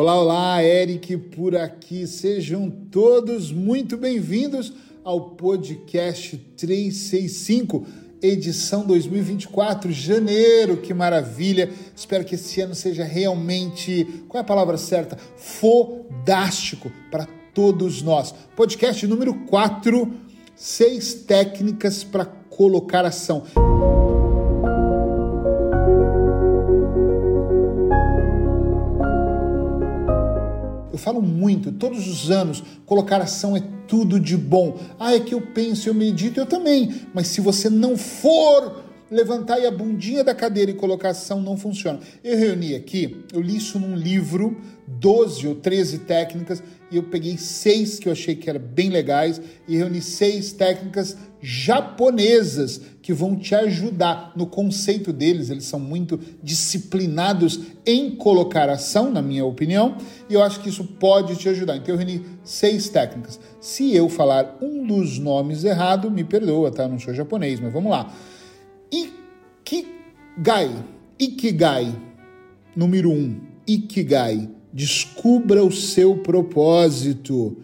Olá, olá, Eric por aqui. Sejam todos muito bem-vindos ao podcast 365, edição 2024, janeiro. Que maravilha! Espero que esse ano seja realmente, qual é a palavra certa? Fodástico para todos nós. Podcast número 4, seis técnicas para colocar ação. Eu falo muito, todos os anos, colocar ação é tudo de bom. Ah, é que eu penso, eu medito, eu também. Mas se você não for levantar a bundinha da cadeira e colocar ação, não funciona. Eu reuni aqui, eu li isso num livro, 12 ou 13 técnicas, e eu peguei seis que eu achei que eram bem legais e reuni seis técnicas japonesas que vão te ajudar no conceito deles. Eles são muito disciplinados em colocar ação, na minha opinião, e eu acho que isso pode te ajudar. Então eu reuni seis técnicas. Se eu falar um dos nomes errado, me perdoa, tá? Eu não sou japonês, mas vamos lá. Ikigai. Ikigai. Número um. Ikigai Descubra o seu propósito.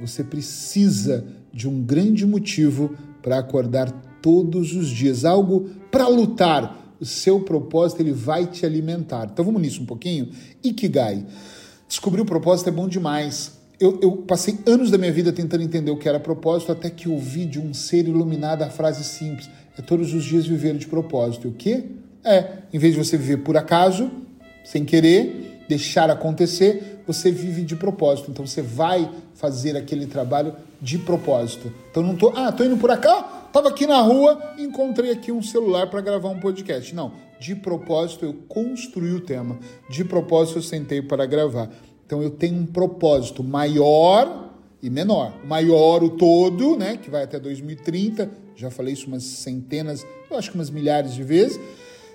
Você precisa de um grande motivo para acordar todos os dias, algo para lutar. O seu propósito ele vai te alimentar. Então vamos nisso um pouquinho. Ikigai. Descobrir o propósito é bom demais. Eu, eu, passei anos da minha vida tentando entender o que era propósito, até que ouvi de um ser iluminado a frase simples: é todos os dias viver de propósito. E o quê? É, em vez de você viver por acaso, sem querer, deixar acontecer, você vive de propósito. Então você vai fazer aquele trabalho de propósito. Então não tô, ah, tô indo por cá, tava aqui na rua, encontrei aqui um celular para gravar um podcast. Não, de propósito eu construí o tema. De propósito eu sentei para gravar. Então eu tenho um propósito maior e menor. Maior o todo, né, que vai até 2030. Já falei isso umas centenas, eu acho que umas milhares de vezes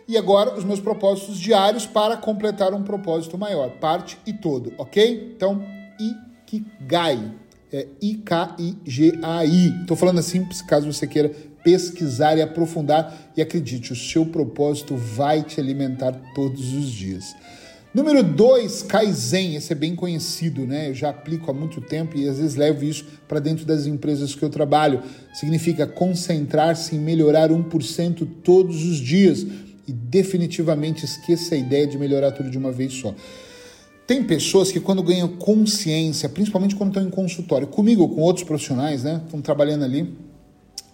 e agora os meus propósitos diários para completar um propósito maior, parte e todo, ok? Então, Ikigai, é I-K-I-G-A-I. Estou falando assim caso você queira pesquisar e aprofundar e acredite, o seu propósito vai te alimentar todos os dias. Número 2, Kaizen, esse é bem conhecido, né? Eu já aplico há muito tempo e às vezes levo isso para dentro das empresas que eu trabalho. Significa concentrar-se em melhorar 1% todos os dias e definitivamente esqueça a ideia de melhorar tudo de uma vez só. Tem pessoas que quando ganham consciência, principalmente quando estão em consultório, comigo ou com outros profissionais, né, estão trabalhando ali,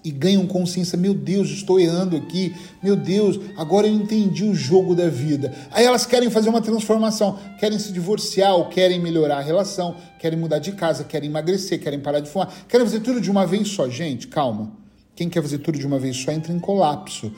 e ganham consciência, meu Deus, estou errando aqui, meu Deus, agora eu entendi o jogo da vida. Aí elas querem fazer uma transformação, querem se divorciar ou querem melhorar a relação, querem mudar de casa, querem emagrecer, querem parar de fumar, querem fazer tudo de uma vez só. Gente, calma. Quem quer fazer tudo de uma vez só entra em colapso.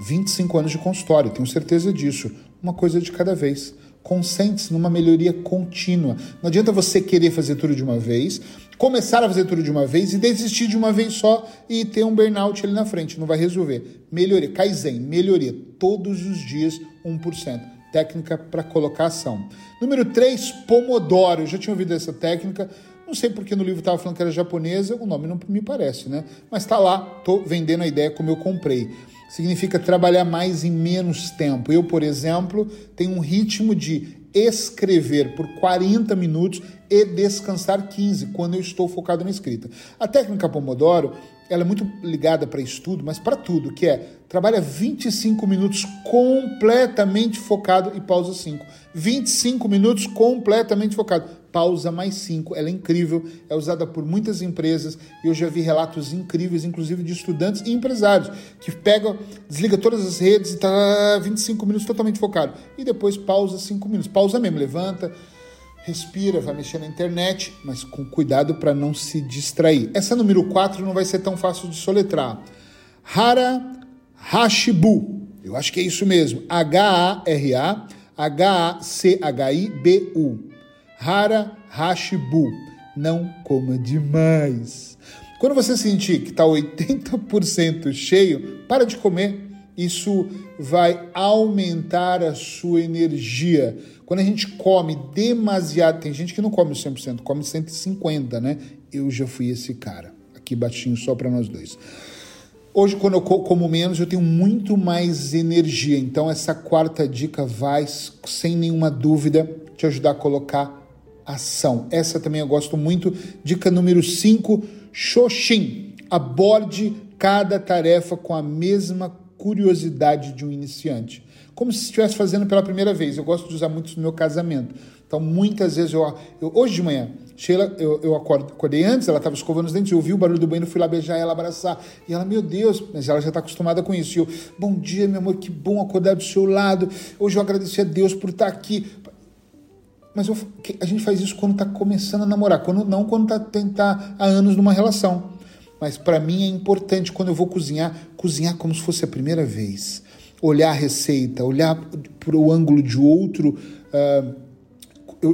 25 anos de consultório, tenho certeza disso. Uma coisa de cada vez. Concentre-se numa melhoria contínua. Não adianta você querer fazer tudo de uma vez, começar a fazer tudo de uma vez e desistir de uma vez só e ter um burnout ali na frente. Não vai resolver. Melhoria. Kaizen, melhoria. Todos os dias, 1%. Técnica para colocação. Número 3, Pomodoro. Eu já tinha ouvido essa técnica. Não sei porque no livro estava falando que era japonesa, o nome não me parece, né? Mas está lá, estou vendendo a ideia como eu comprei significa trabalhar mais em menos tempo. Eu, por exemplo, tenho um ritmo de escrever por 40 minutos e descansar 15 quando eu estou focado na escrita. A técnica Pomodoro, ela é muito ligada para estudo, mas para tudo, que é trabalha 25 minutos completamente focado e pausa 5. 25 minutos completamente focado pausa mais 5. Ela é incrível, é usada por muitas empresas e eu já vi relatos incríveis, inclusive de estudantes e empresários, que pegam, desliga todas as redes e tá 25 minutos totalmente focado. E depois pausa 5 minutos. Pausa mesmo, levanta, respira, vai mexer na internet, mas com cuidado para não se distrair. Essa número 4 não vai ser tão fácil de soletrar. Hara Hashibu. Eu acho que é isso mesmo. H-A-R-A H-A-C-H-I-B-U. Hara Hashibu. Não coma demais. Quando você sentir que está 80% cheio, para de comer. Isso vai aumentar a sua energia. Quando a gente come demasiado, tem gente que não come 100%, come 150, né? Eu já fui esse cara. Aqui baixinho só para nós dois. Hoje, quando eu como menos, eu tenho muito mais energia. Então, essa quarta dica vai, sem nenhuma dúvida, te ajudar a colocar ação. Essa também eu gosto muito. Dica número 5, Xoxin. Aborde cada tarefa com a mesma curiosidade de um iniciante. Como se estivesse fazendo pela primeira vez. Eu gosto de usar muito no meu casamento. Então, muitas vezes, eu, eu hoje de manhã, Sheila, eu, eu acordei antes, ela estava escovando os dentes, eu ouvi o barulho do banheiro, fui lá beijar ela, abraçar. E ela, meu Deus, mas ela já está acostumada com isso. E eu, bom dia, meu amor, que bom acordar do seu lado. Hoje eu agradeci a Deus por estar aqui. Mas eu, a gente faz isso quando está começando a namorar, quando não quando está tá há anos numa relação. Mas para mim é importante quando eu vou cozinhar, cozinhar como se fosse a primeira vez. Olhar a receita, olhar para o ângulo de outro. Uh,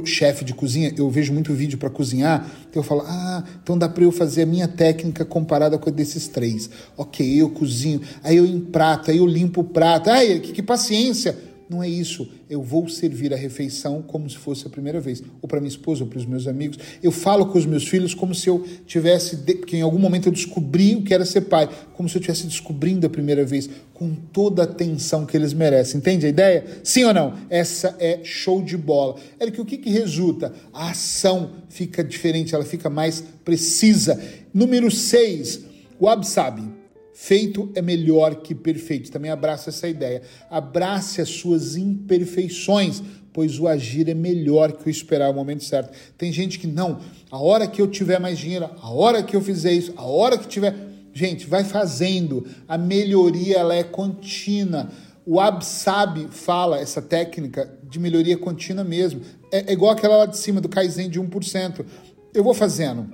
chefe de cozinha, eu vejo muito vídeo para cozinhar, então eu falo, ah, então dá para eu fazer a minha técnica comparada com a desses três. Ok, eu cozinho, aí eu emprato, aí eu limpo o prato, ai, que, que paciência! Não é isso. Eu vou servir a refeição como se fosse a primeira vez. Ou para minha esposa, ou para os meus amigos. Eu falo com os meus filhos como se eu tivesse. Que em algum momento eu descobri o que era ser pai. Como se eu estivesse descobrindo a primeira vez. Com toda a atenção que eles merecem. Entende a ideia? Sim ou não? Essa é show de bola. Eric, o que, que resulta? A ação fica diferente, ela fica mais precisa. Número 6, o Absabe. Feito é melhor que perfeito. Também abraça essa ideia. Abrace as suas imperfeições, pois o agir é melhor que o esperar o momento certo. Tem gente que não, a hora que eu tiver mais dinheiro, a hora que eu fizer isso, a hora que tiver. Gente, vai fazendo. A melhoria ela é contínua. O Absab fala essa técnica de melhoria contínua mesmo. É, é igual aquela lá de cima do Kaizen de 1%. Eu vou fazendo.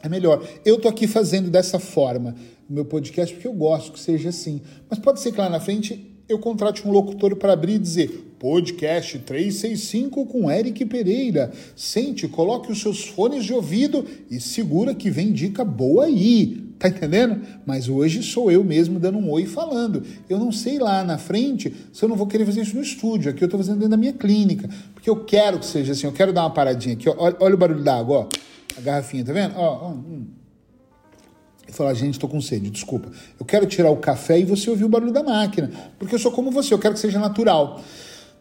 É melhor. Eu tô aqui fazendo dessa forma meu podcast porque eu gosto que seja assim. Mas pode ser que lá na frente eu contrate um locutor para abrir e dizer podcast 365 com Eric Pereira. Sente, coloque os seus fones de ouvido e segura que vem dica boa aí. Tá entendendo? Mas hoje sou eu mesmo dando um oi falando. Eu não sei lá na frente se eu não vou querer fazer isso no estúdio. Aqui eu estou fazendo dentro da minha clínica. Porque eu quero que seja assim. Eu quero dar uma paradinha aqui. Olha, olha o barulho da água, ó. A garrafinha, tá vendo? Ó, ó. Hum e falar, gente, estou com sede, desculpa. Eu quero tirar o café e você ouvir o barulho da máquina, porque eu sou como você, eu quero que seja natural.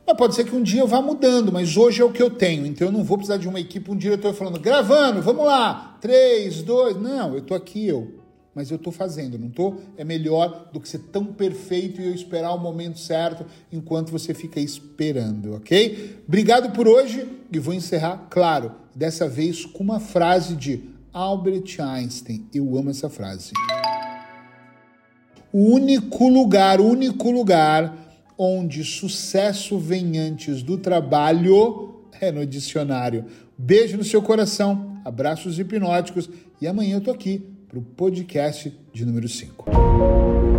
Mas pode ser que um dia eu vá mudando, mas hoje é o que eu tenho, então eu não vou precisar de uma equipe, um diretor falando, gravando, vamos lá, três, dois, não, eu estou aqui, eu. Mas eu estou fazendo, não estou? É melhor do que ser tão perfeito e eu esperar o momento certo enquanto você fica esperando, ok? Obrigado por hoje e vou encerrar, claro, dessa vez com uma frase de Albert Einstein. Eu amo essa frase. O único lugar, único lugar onde sucesso vem antes do trabalho é no dicionário. Beijo no seu coração, abraços hipnóticos e amanhã eu tô aqui para o podcast de número 5.